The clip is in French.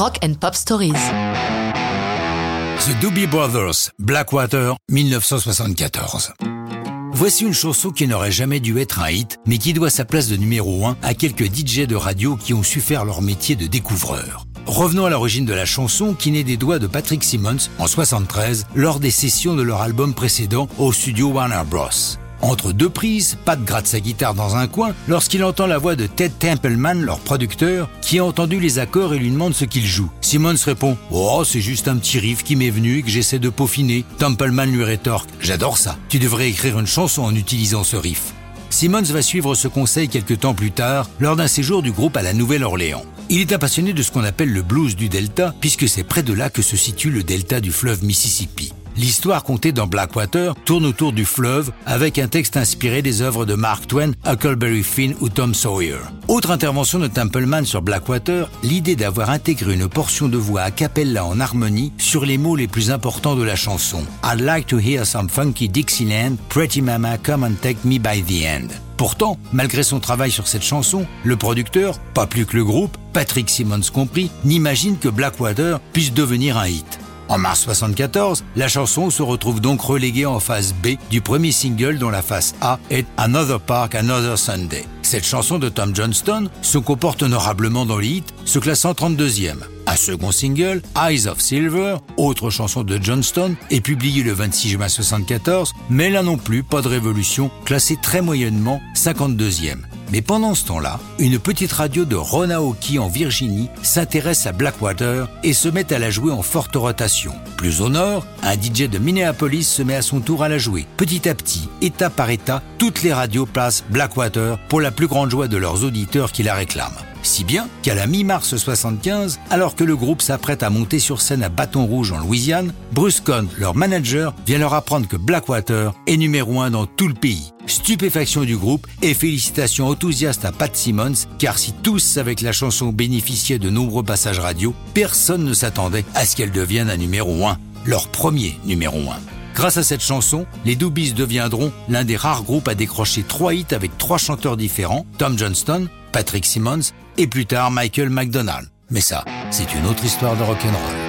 Rock and Pop Stories. The Doobie Brothers, Blackwater, 1974. Voici une chanson qui n'aurait jamais dû être un hit, mais qui doit sa place de numéro 1 à quelques DJ de radio qui ont su faire leur métier de découvreur. Revenons à l'origine de la chanson qui naît des doigts de Patrick Simmons en 73 lors des sessions de leur album précédent au studio Warner Bros. Entre deux prises, Pat gratte sa guitare dans un coin lorsqu'il entend la voix de Ted Templeman, leur producteur, qui a entendu les accords et lui demande ce qu'il joue. Simmons répond Oh, c'est juste un petit riff qui m'est venu et que j'essaie de peaufiner. Templeman lui rétorque J'adore ça. Tu devrais écrire une chanson en utilisant ce riff. Simmons va suivre ce conseil quelques temps plus tard lors d'un séjour du groupe à la Nouvelle-Orléans. Il est un passionné de ce qu'on appelle le blues du Delta puisque c'est près de là que se situe le delta du fleuve Mississippi. L'histoire contée dans Blackwater tourne autour du fleuve avec un texte inspiré des œuvres de Mark Twain, Huckleberry Finn ou Tom Sawyer. Autre intervention de Templeman sur Blackwater, l'idée d'avoir intégré une portion de voix a cappella en harmonie sur les mots les plus importants de la chanson. I'd like to hear some funky Dixieland, Pretty Mama, come and take me by the end. Pourtant, malgré son travail sur cette chanson, le producteur, pas plus que le groupe, Patrick Simmons compris, n'imagine que Blackwater puisse devenir un hit. En mars 74, la chanson se retrouve donc reléguée en phase B du premier single dont la phase A est Another Park, Another Sunday. Cette chanson de Tom Johnston se comporte honorablement dans le se classant 32e. Un second single, Eyes of Silver, autre chanson de Johnston, est publié le 26 juin 74, mais là non plus pas de révolution, classé très moyennement 52e. Mais pendant ce temps-là, une petite radio de Ronaoki en Virginie s'intéresse à Blackwater et se met à la jouer en forte rotation. Plus au nord, un DJ de Minneapolis se met à son tour à la jouer. Petit à petit, état par état, toutes les radios placent Blackwater pour la plus grande joie de leurs auditeurs qui la réclament. Si bien qu'à la mi-mars 75, alors que le groupe s'apprête à monter sur scène à Bâton Rouge en Louisiane, Bruce Cohn, leur manager, vient leur apprendre que Blackwater est numéro un dans tout le pays. Stupéfaction du groupe et félicitations enthousiastes à Pat Simmons, car si tous que la chanson bénéficiait de nombreux passages radio, personne ne s'attendait à ce qu'elle devienne un numéro 1, leur premier numéro 1. Grâce à cette chanson, les Doobies deviendront l'un des rares groupes à décrocher trois hits avec trois chanteurs différents, Tom Johnston, Patrick Simmons et plus tard Michael McDonald. Mais ça, c'est une autre histoire de rock'n'roll.